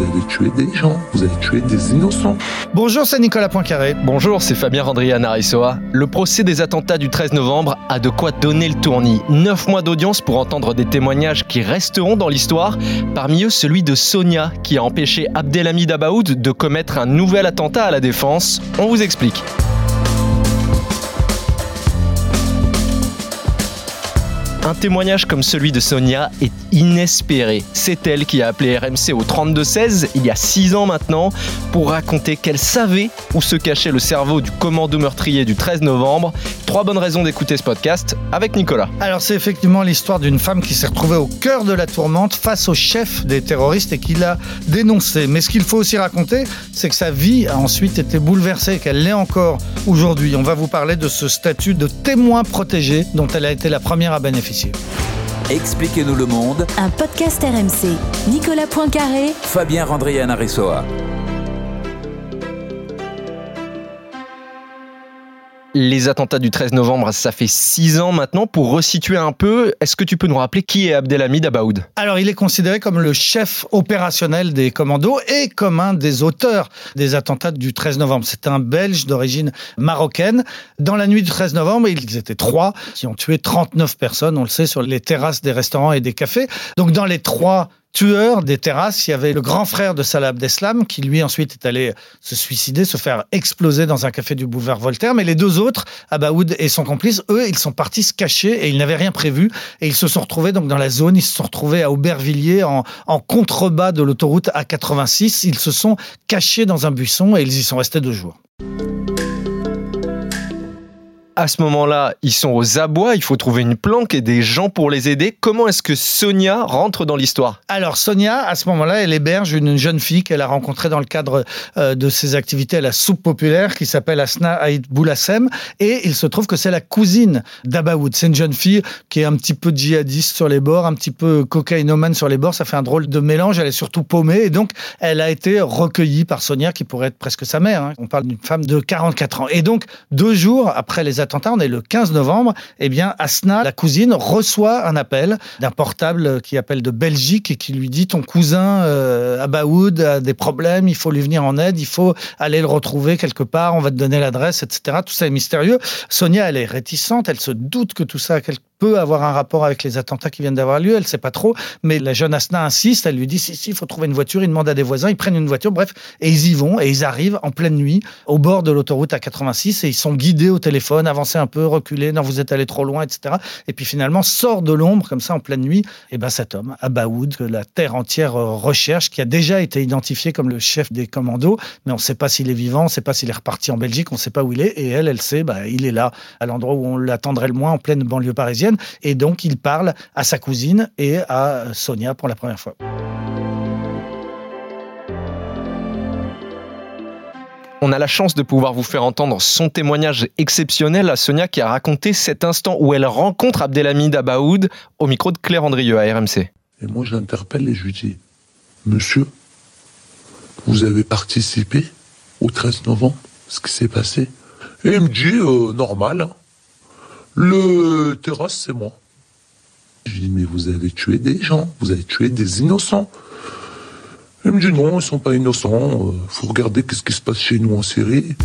Vous avez tué des gens, vous avez tué des innocents. Bonjour, c'est Nicolas Poincaré. Bonjour, c'est Fabien Randrian Arisoa. Le procès des attentats du 13 novembre a de quoi donner le tournis. Neuf mois d'audience pour entendre des témoignages qui resteront dans l'histoire. Parmi eux, celui de Sonia, qui a empêché Abdelhamid Abaoud de commettre un nouvel attentat à la défense. On vous explique. Un témoignage comme celui de Sonia est inespéré. C'est elle qui a appelé RMC au 32-16 il y a 6 ans maintenant pour raconter qu'elle savait où se cachait le cerveau du commando meurtrier du 13 novembre. Trois bonnes raisons d'écouter ce podcast avec Nicolas. Alors c'est effectivement l'histoire d'une femme qui s'est retrouvée au cœur de la tourmente face au chef des terroristes et qui l'a dénoncé. Mais ce qu'il faut aussi raconter, c'est que sa vie a ensuite été bouleversée qu'elle l'est encore aujourd'hui. On va vous parler de ce statut de témoin protégé dont elle a été la première à bénéficier. Expliquez-nous le monde. Un podcast RMC. Nicolas Poincaré. Fabien Randrian Aressoa. Les attentats du 13 novembre, ça fait six ans maintenant. Pour resituer un peu, est-ce que tu peux nous rappeler qui est Abdelhamid Abaoud? Alors, il est considéré comme le chef opérationnel des commandos et comme un des auteurs des attentats du 13 novembre. C'est un Belge d'origine marocaine. Dans la nuit du 13 novembre, ils étaient trois qui ont tué 39 personnes, on le sait, sur les terrasses des restaurants et des cafés. Donc, dans les trois tueur des terrasses, il y avait le grand frère de Salah Abdeslam, qui lui ensuite est allé se suicider, se faire exploser dans un café du boulevard Voltaire. Mais les deux autres, Abaoud et son complice, eux, ils sont partis se cacher et ils n'avaient rien prévu. Et ils se sont retrouvés donc dans la zone, ils se sont retrouvés à Aubervilliers en, en contrebas de l'autoroute A86. Ils se sont cachés dans un buisson et ils y sont restés deux jours à ce moment-là, ils sont aux abois, il faut trouver une planque et des gens pour les aider. Comment est-ce que Sonia rentre dans l'histoire? Alors Sonia, à ce moment-là, elle héberge une jeune fille qu'elle a rencontrée dans le cadre euh, de ses activités à la soupe populaire qui s'appelle Asna Aïd Boulassem et il se trouve que c'est la cousine d'Abaoud. C'est une jeune fille qui est un petit peu djihadiste sur les bords, un petit peu cocaïnomane sur les bords, ça fait un drôle de mélange, elle est surtout paumée et donc elle a été recueillie par Sonia qui pourrait être presque sa mère. Hein. On parle d'une femme de 44 ans. Et donc deux jours après les on est le 15 novembre, eh bien, Asna, la cousine, reçoit un appel d'un portable qui appelle de Belgique et qui lui dit ton cousin euh, Abaoud a des problèmes, il faut lui venir en aide, il faut aller le retrouver quelque part, on va te donner l'adresse, etc. Tout ça est mystérieux. Sonia, elle est réticente, elle se doute que tout ça a peut avoir un rapport avec les attentats qui viennent d'avoir lieu, elle ne sait pas trop, mais la jeune Asna insiste, elle lui dit si, si, il faut trouver une voiture, il demande à des voisins, ils prennent une voiture, bref, et ils y vont, et ils arrivent en pleine nuit, au bord de l'autoroute à 86, et ils sont guidés au téléphone, avancez un peu, reculez, non, vous êtes allé trop loin, etc. Et puis finalement, sort de l'ombre, comme ça, en pleine nuit, et ben cet homme, Abaoud, que la terre entière recherche, qui a déjà été identifié comme le chef des commandos, mais on ne sait pas s'il est vivant, on ne sait pas s'il est reparti en Belgique, on ne sait pas où il est, et elle, elle sait, bah, il est là, à l'endroit où on l'attendrait le moins, en pleine banlieue parisienne. Et donc, il parle à sa cousine et à Sonia pour la première fois. On a la chance de pouvoir vous faire entendre son témoignage exceptionnel à Sonia qui a raconté cet instant où elle rencontre Abdelhamid Abaoud au micro de Claire Andrieux à RMC. Et moi, je l'interpelle et je lui dis Monsieur, vous avez participé au 13 novembre, ce qui s'est passé Et il me dit euh, Normal. Hein. Le terrasse, c'est moi. Je lui dis, mais vous avez tué des gens, vous avez tué des innocents. Il me dit, non, ils sont pas innocents, il euh, faut regarder qu'est-ce qui se passe chez nous en Syrie.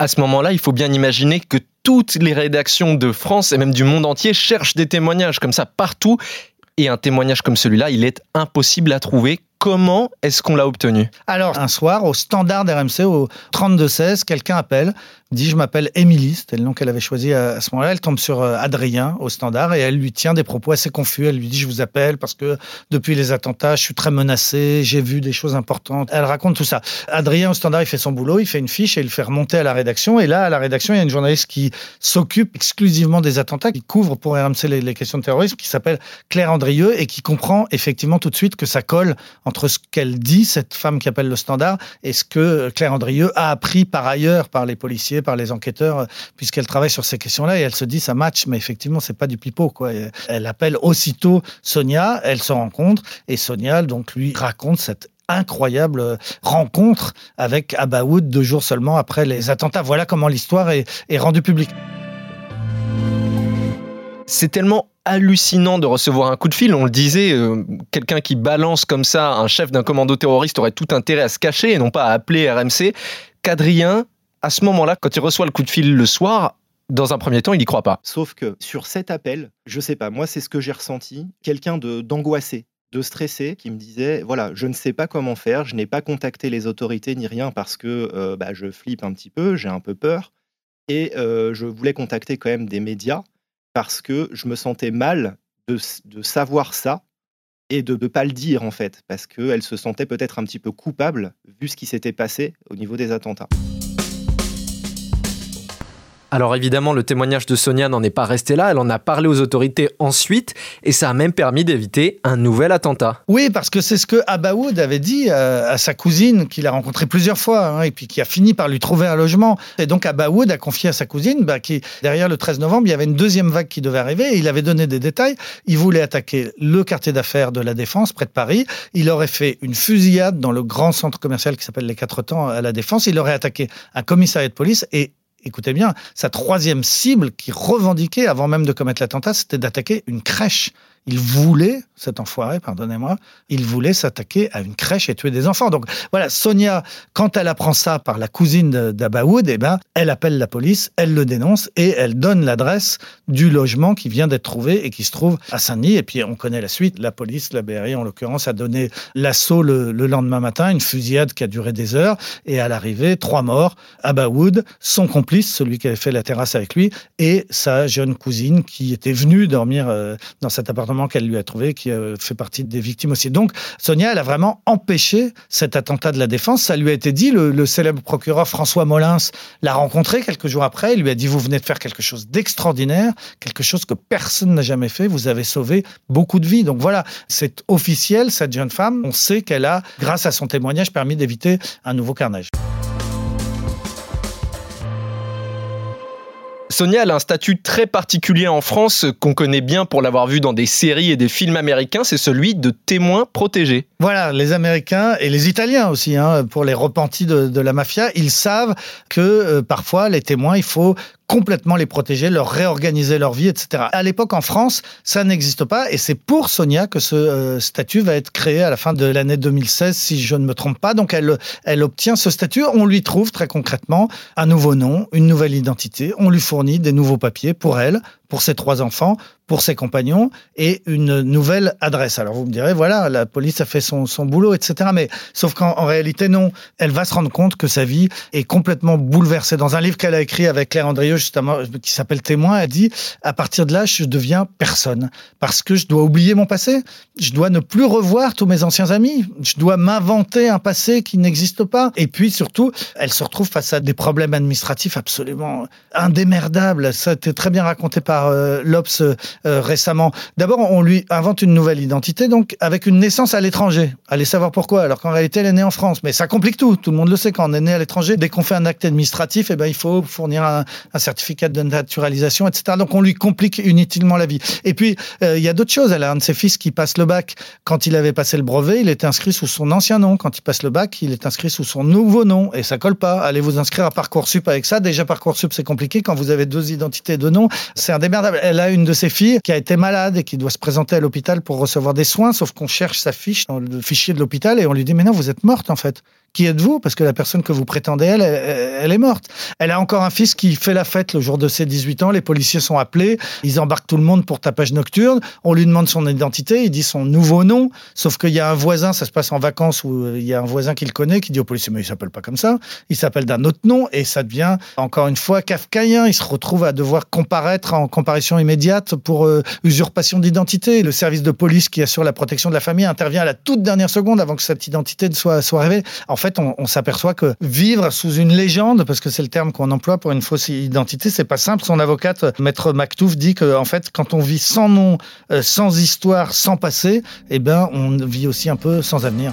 À ce moment-là, il faut bien imaginer que toutes les rédactions de France et même du monde entier cherchent des témoignages comme ça partout. Et un témoignage comme celui-là, il est impossible à trouver. Comment est-ce qu'on l'a obtenu? Alors, un soir, au standard RMC, au 32-16, quelqu'un appelle dit je m'appelle Émilie, c'était le nom qu'elle avait choisi à, ce moment-là. Elle tombe sur euh, Adrien au standard et elle lui tient des propos assez confus. Elle lui dit je vous appelle parce que depuis les attentats, je suis très menacée, j'ai vu des choses importantes. Elle raconte tout ça. Adrien au standard, il fait son boulot, il fait une fiche et il le fait remonter à la rédaction. Et là, à la rédaction, il y a une journaliste qui s'occupe exclusivement des attentats, qui couvre pour RMC les, questions de terrorisme, qui s'appelle Claire Andrieux et qui comprend effectivement tout de suite que ça colle entre ce qu'elle dit, cette femme qui appelle le standard, et ce que Claire Andrieux a appris par ailleurs par les policiers, par les enquêteurs, puisqu'elle travaille sur ces questions-là et elle se dit ça match, mais effectivement c'est pas du pipeau quoi. Elle appelle aussitôt Sonia, elle se rencontre et Sonia donc lui raconte cette incroyable rencontre avec Abaoud deux jours seulement après les attentats. Voilà comment l'histoire est, rendue publique. C'est tellement hallucinant de recevoir un coup de fil. On le disait, euh, quelqu'un qui balance comme ça un chef d'un commando terroriste aurait tout intérêt à se cacher et non pas à appeler RMC. Qu'Adrien, à ce moment-là, quand il reçoit le coup de fil le soir, dans un premier temps, il n'y croit pas. Sauf que sur cet appel, je sais pas, moi c'est ce que j'ai ressenti, quelqu'un d'angoissé, de stressé, qui me disait voilà, je ne sais pas comment faire, je n'ai pas contacté les autorités ni rien parce que euh, bah, je flippe un petit peu, j'ai un peu peur, et euh, je voulais contacter quand même des médias parce que je me sentais mal de, de savoir ça et de ne pas le dire en fait, parce qu'elle se sentait peut-être un petit peu coupable vu ce qui s'était passé au niveau des attentats. Alors évidemment, le témoignage de Sonia n'en est pas resté là, elle en a parlé aux autorités ensuite, et ça a même permis d'éviter un nouvel attentat. Oui, parce que c'est ce que Abaoud avait dit euh, à, sa cousine, qu'il a rencontré plusieurs fois, hein, et puis qui a fini par lui trouver un logement. Et donc Abaoud a confié à sa cousine, bah, qui derrière le 13 novembre, il y avait une deuxième vague qui devait arriver, il avait donné des détails. Il voulait attaquer le quartier d'affaires de la Défense, près de Paris. Il aurait fait une fusillade dans le grand centre commercial qui s'appelle les Quatre Temps à la Défense. Il aurait attaqué un commissariat de police, et écoutez bien, sa troisième cible qui revendiquait, avant même de commettre l'attentat, c'était d'attaquer une crèche il voulait, cet enfoiré, pardonnez-moi, il voulait s'attaquer à une crèche et tuer des enfants. Donc voilà, Sonia, quand elle apprend ça par la cousine d'Abaoud, eh ben, elle appelle la police, elle le dénonce et elle donne l'adresse du logement qui vient d'être trouvé et qui se trouve à Saint-Denis. Et puis on connaît la suite. La police, la BRI en l'occurrence, a donné l'assaut le, lendemain matin, une fusillade qui a duré des heures. Et à l'arrivée, trois morts. Abaoud, son complice, celui qui avait fait la terrasse avec lui, et sa jeune cousine qui était venue dormir euh, dans cet appartement qu'elle lui a trouvé, qui euh, fait partie des victimes aussi. Donc, Sonia, elle a vraiment empêché cet attentat de la défense. Ça lui a été dit. Le, célèbre procureur François Molins l'a rencontré quelques jours après. Il lui a dit Vous venez de faire quelque chose d'extraordinaire, quelque chose que personne n'a jamais fait. Vous avez sauvé beaucoup de vies. Donc voilà, c'est officiel, cette jeune femme. On sait qu'elle a, grâce à son témoignage, permis d'éviter un nouveau carnage. Sonia, a un statut très particulier en France qu'on connaît bien pour l'avoir vu dans des séries et des films américains, c'est celui de témoin protégé. Voilà, les Américains et les Italiens aussi, hein, pour les repentis de, la mafia, ils savent que euh, parfois les témoins, il faut complètement les protéger, leur réorganiser leur vie, etc. À l'époque, en France, ça n'existe pas, et c'est pour Sonia que ce euh, statut va être créé à la fin de l'année 2016, si je ne me trompe pas. Donc, elle, elle obtient ce statut. On lui trouve très concrètement un nouveau nom, une nouvelle identité. On lui fournit des nouveaux papiers pour elle, pour ses trois enfants, pour ses compagnons et une nouvelle adresse. Alors vous me direz, voilà, la police a fait son, son boulot, etc. Mais sauf qu'en réalité, non. Elle va se rendre compte que sa vie est complètement bouleversée. Dans un livre qu'elle a écrit avec Claire Andrieux, justement, qui s'appelle Témoin, elle dit, à partir de là, je deviens personne. Parce que je dois oublier mon passé. Je dois ne plus revoir tous mes anciens amis. Je dois m'inventer un passé qui n'existe pas. Et puis surtout, elle se retrouve face à des problèmes administratifs absolument indémerdables. Ça a été très bien raconté par euh, l'Obs euh, récemment. D'abord, on lui invente une nouvelle identité, donc avec une naissance à l'étranger. Allez savoir pourquoi, alors qu'en réalité, elle est née en France. Mais ça complique tout. Tout le monde le sait, quand on est né à l'étranger, dès qu'on fait un acte administratif, eh ben, il faut fournir un, certificat de naturalisation, etc. Donc on lui complique inutilement la vie. Et puis, euh, il y a d'autres choses. Elle a un de ses fils qui passe le bac. Quand il avait passé le brevet, il était inscrit sous son ancien nom. Quand il passe le bac, il est inscrit sous son nouveau nom. Et ça colle pas. Allez vous inscrire à Parcoursup avec ça. Déjà, Parcoursup, c'est compliqué. Quand vous avez deux identités de nom, c'est un elle a une de ses filles qui a été malade et qui doit se présenter à l'hôpital pour recevoir des soins, sauf qu'on cherche sa fiche dans le fichier de l'hôpital et on lui dit mais non, vous êtes morte en fait qui êtes-vous? Parce que la personne que vous prétendez, elle, elle, est morte. Elle a encore un fils qui fait la fête le jour de ses 18 ans. Les policiers sont appelés, ils embarquent tout le monde pour tapage nocturne. On lui demande son identité, il dit son nouveau nom. Sauf qu'il y a un voisin, ça se passe en vacances, où il y a un voisin qu'il connaît qui dit au policier Mais il s'appelle pas comme ça. Il s'appelle d'un autre nom et ça devient encore une fois kafkaïen. Il se retrouve à devoir comparaître en comparution immédiate pour euh, usurpation d'identité. Le service de police qui assure la protection de la famille intervient à la toute dernière seconde avant que cette identité ne soit, soit révélée. En fait, on, on s'aperçoit que vivre sous une légende, parce que c'est le terme qu'on emploie pour une fausse identité, c'est pas simple. Son avocate, maître Mactouf, dit que en fait, quand on vit sans nom, euh, sans histoire, sans passé, eh ben, on vit aussi un peu sans avenir.